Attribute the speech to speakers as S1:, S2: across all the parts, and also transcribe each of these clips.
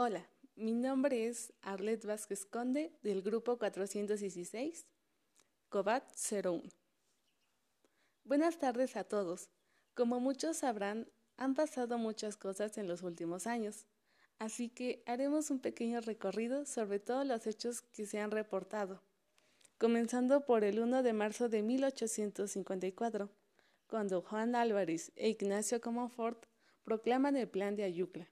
S1: Hola, mi nombre es Arlet Vázquez Conde del grupo 416, COVAT 01. Buenas tardes a todos. Como muchos sabrán, han pasado muchas cosas en los últimos años, así que haremos un pequeño recorrido sobre todos los hechos que se han reportado, comenzando por el 1 de marzo de 1854, cuando Juan Álvarez e Ignacio Comonfort proclaman el Plan de Ayucla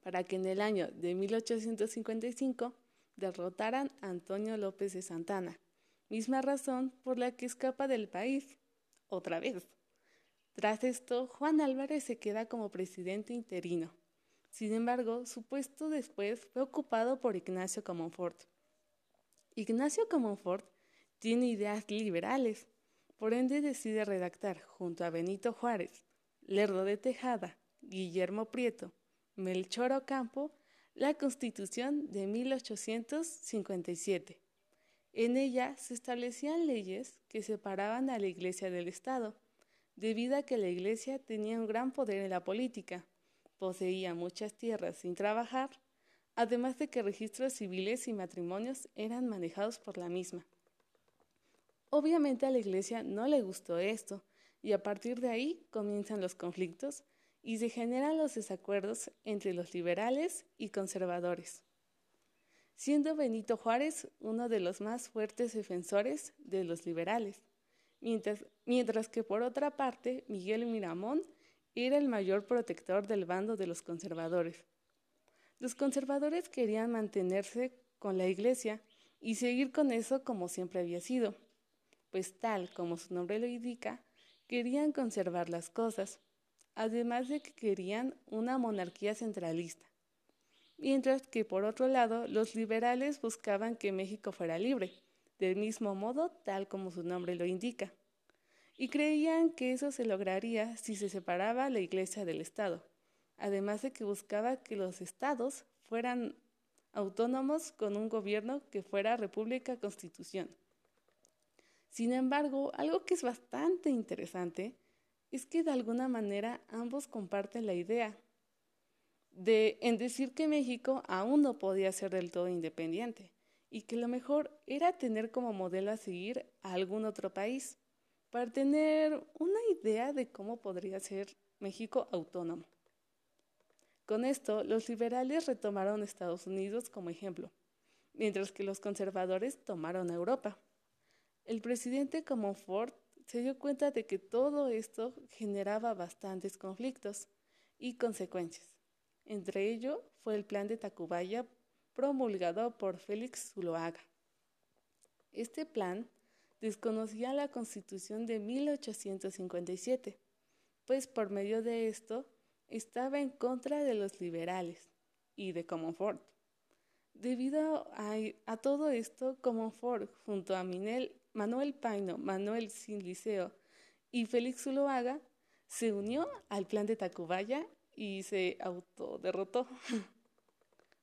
S1: para que en el año de 1855 derrotaran a Antonio López de Santana, misma razón por la que escapa del país, otra vez. Tras esto, Juan Álvarez se queda como presidente interino. Sin embargo, su puesto después fue ocupado por Ignacio Comonfort. Ignacio Comonfort tiene ideas liberales, por ende decide redactar, junto a Benito Juárez, Lerdo de Tejada, Guillermo Prieto Melchor Ocampo la Constitución de 1857. En ella se establecían leyes que separaban a la Iglesia del Estado, debido a que la Iglesia tenía un gran poder en la política, poseía muchas tierras sin trabajar, además de que registros civiles y matrimonios eran manejados por la misma. Obviamente a la Iglesia no le gustó esto, y a partir de ahí comienzan los conflictos y se generan los desacuerdos entre los liberales y conservadores, siendo Benito Juárez uno de los más fuertes defensores de los liberales, mientras, mientras que por otra parte Miguel Miramón era el mayor protector del bando de los conservadores. Los conservadores querían mantenerse con la Iglesia y seguir con eso como siempre había sido, pues tal como su nombre lo indica, querían conservar las cosas además de que querían una monarquía centralista, mientras que por otro lado los liberales buscaban que México fuera libre, del mismo modo tal como su nombre lo indica, y creían que eso se lograría si se separaba la Iglesia del Estado, además de que buscaba que los estados fueran autónomos con un gobierno que fuera república constitución. Sin embargo, algo que es bastante interesante es que de alguna manera ambos comparten la idea de en decir que México aún no podía ser del todo independiente y que lo mejor era tener como modelo a seguir a algún otro país para tener una idea de cómo podría ser México autónomo. Con esto, los liberales retomaron Estados Unidos como ejemplo, mientras que los conservadores tomaron Europa. El presidente como Ford se dio cuenta de que todo esto generaba bastantes conflictos y consecuencias. Entre ello fue el plan de Tacubaya promulgado por Félix Zuloaga. Este plan desconocía la Constitución de 1857, pues por medio de esto estaba en contra de los liberales y de Comonfort. Debido a, a todo esto, Comonfort, junto a Minel Manuel Paino, Manuel Sinliceo y Félix Zuloaga se unió al plan de Tacubaya y se autoderrotó.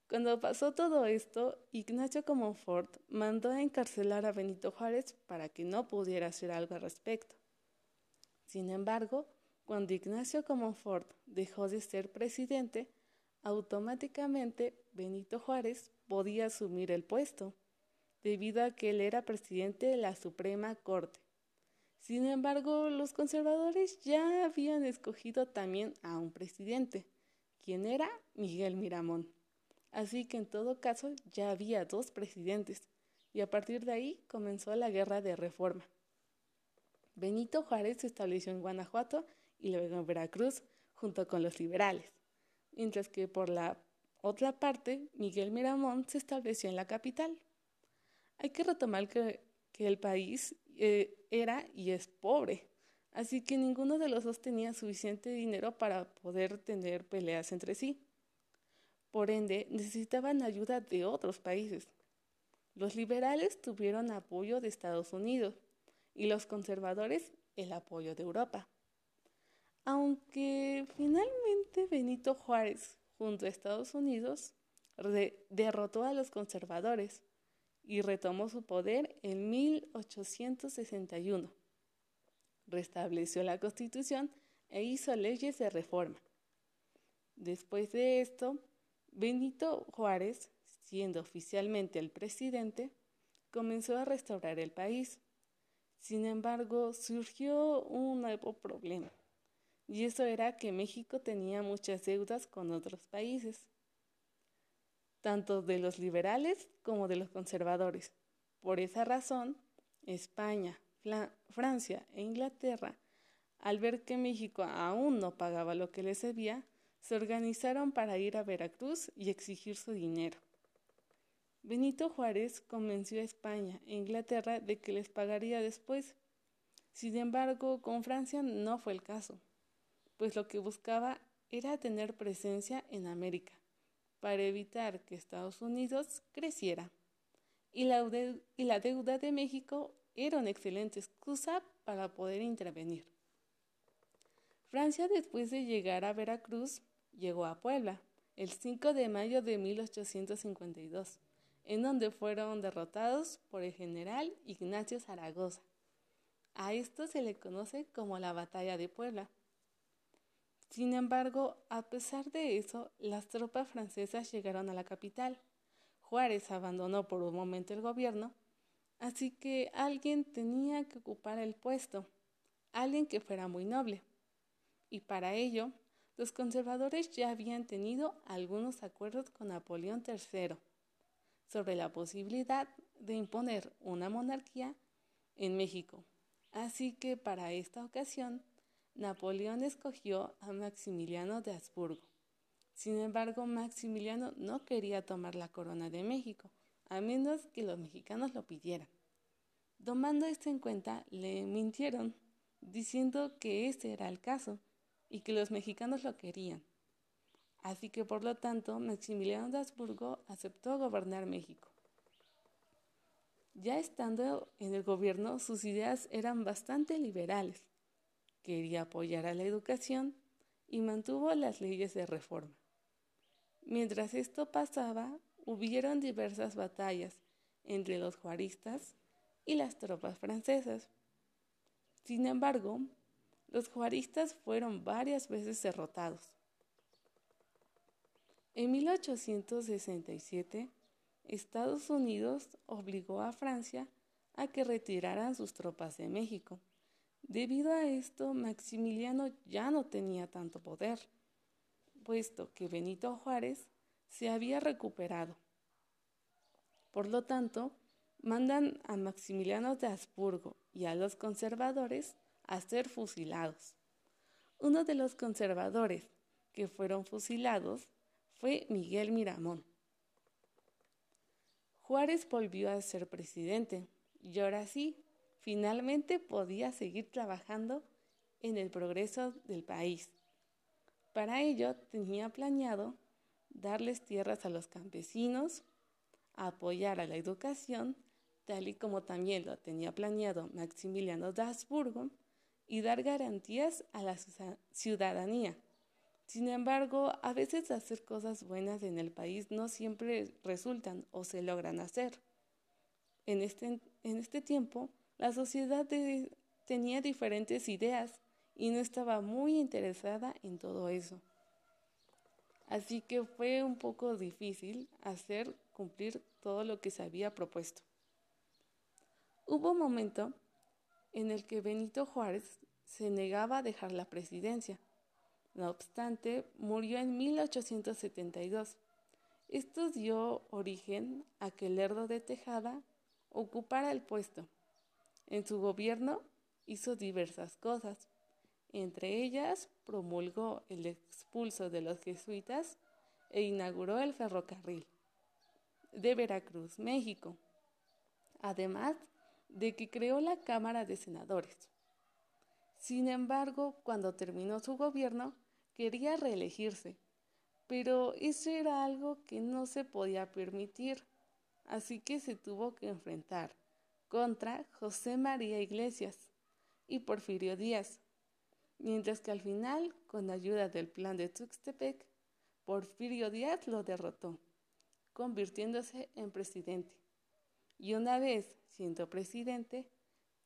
S1: Cuando pasó todo esto, Ignacio Comonfort mandó a encarcelar a Benito Juárez para que no pudiera hacer algo al respecto. Sin embargo, cuando Ignacio Comonfort dejó de ser presidente, automáticamente Benito Juárez podía asumir el puesto debido a que él era presidente de la Suprema Corte. Sin embargo, los conservadores ya habían escogido también a un presidente, quien era Miguel Miramón. Así que en todo caso ya había dos presidentes, y a partir de ahí comenzó la guerra de reforma. Benito Juárez se estableció en Guanajuato y luego en Veracruz junto con los liberales, mientras que por la otra parte Miguel Miramón se estableció en la capital. Hay que retomar que, el país eh, era y es pobre, así que ninguno de los dos tenía suficiente dinero para poder tener peleas entre sí. Por ende, necesitaban ayuda de otros países. Los liberales tuvieron apoyo de Estados Unidos y los conservadores el apoyo de Europa. Aunque finalmente Benito Juárez, junto a Estados Unidos, derrotó a los conservadores, y retomó su poder en 1861. Restableció la constitución e hizo leyes de reforma. Después de esto, Benito Juárez, siendo oficialmente el presidente, comenzó a restaurar el país. Sin embargo, surgió un nuevo problema, y eso era que México tenía muchas deudas con otros países, tanto de los liberales como de los conservadores. Por esa razón, España, Francia e Inglaterra, al ver que México aún no pagaba lo que les debía, se organizaron para ir a Veracruz y exigir su dinero. Benito Juárez convenció a España e Inglaterra de que les pagaría después. Sin embargo, con Francia no fue el caso, pues lo que buscaba era tener presencia en América, para evitar que Estados Unidos creciera. Y la, deuda de México era una excelente excusa para poder intervenir. Francia, después de llegar a Veracruz, llegó a Puebla el 5 de mayo de 1852 en donde fueron derrotados por el general Ignacio Zaragoza. A esto se le conoce como la Batalla de Puebla. Sin embargo, a pesar de eso, las tropas francesas llegaron a la capital. Juárez abandonó por un momento el gobierno, así que alguien tenía que ocupar el puesto, alguien que fuera muy noble. Y para ello, los conservadores ya habían tenido algunos acuerdos con Napoleón III sobre la posibilidad de imponer una monarquía en México. Así que para esta ocasión, Napoleón escogió a Maximiliano de Habsburgo. Sin embargo, Maximiliano no quería tomar la corona de México, a menos que los mexicanos lo pidieran. Tomando esto en cuenta, le mintieron, diciendo que ese era el caso y que los mexicanos lo querían. Así que por lo tanto Maximiliano de Habsburgo aceptó gobernar México. Ya estando en el gobierno, sus ideas eran bastante liberales. Quería apoyar a la educación y mantuvo las leyes de reforma. Mientras esto pasaba, hubieron diversas batallas entre los juaristas y las tropas francesas. Sin embargo, los juaristas fueron varias veces derrotados. En 1867, Estados Unidos obligó a Francia a que retiraran sus tropas de México. Debido a esto, Maximiliano ya no tenía tanto poder, puesto que Benito Juárez se había recuperado. Por lo tanto, mandan a Maximiliano de Habsburgo y a los conservadores a ser fusilados. Uno de los conservadores que fueron fusilados fue Miguel Miramón. Juárez volvió a ser presidente y ahora sí, finalmente podía seguir trabajando en el progreso del país. Para ello tenía planeado darles tierras a los campesinos, apoyar a la educación, tal y como también lo tenía planeado Maximiliano de Habsburgo, y dar garantías a la ciudadanía sin embargo, a veces hacer cosas buenas en el país no siempre resultan o se logran hacer. En este, en este tiempo, la sociedad tenía diferentes ideas y no estaba muy interesada en todo eso. Así que fue un poco difícil hacer cumplir todo lo que se había propuesto. Hubo un momento en el que Benito Juárez se negaba a dejar la presidencia no obstante, murió en 1872. Esto dio origen a que Lerdo de Tejada ocupara el puesto. En su gobierno hizo diversas cosas. Entre ellas, promulgó el expulso de los jesuitas e inauguró el ferrocarril de Veracruz, México, además de que creó la Cámara de Senadores. Sin embargo, cuando terminó su gobierno, quería reelegirse, pero eso era algo que no se podía permitir, así que se tuvo que enfrentar contra José María Iglesias y Porfirio Díaz, mientras que al final, con ayuda del plan de Tuxtepec, Porfirio Díaz lo derrotó, convirtiéndose en presidente. Y una vez siendo presidente,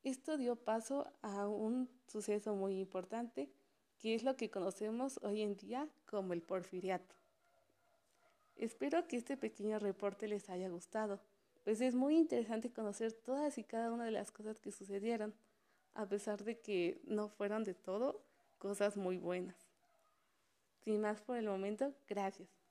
S1: esto dio paso a un suceso muy importante que es lo que conocemos hoy en día como el porfiriato. Espero que este pequeño reporte les haya gustado, pues es muy interesante conocer todas y cada una de las cosas que sucedieron, a pesar de que no fueron de todo cosas muy buenas. Sin más por el momento, gracias.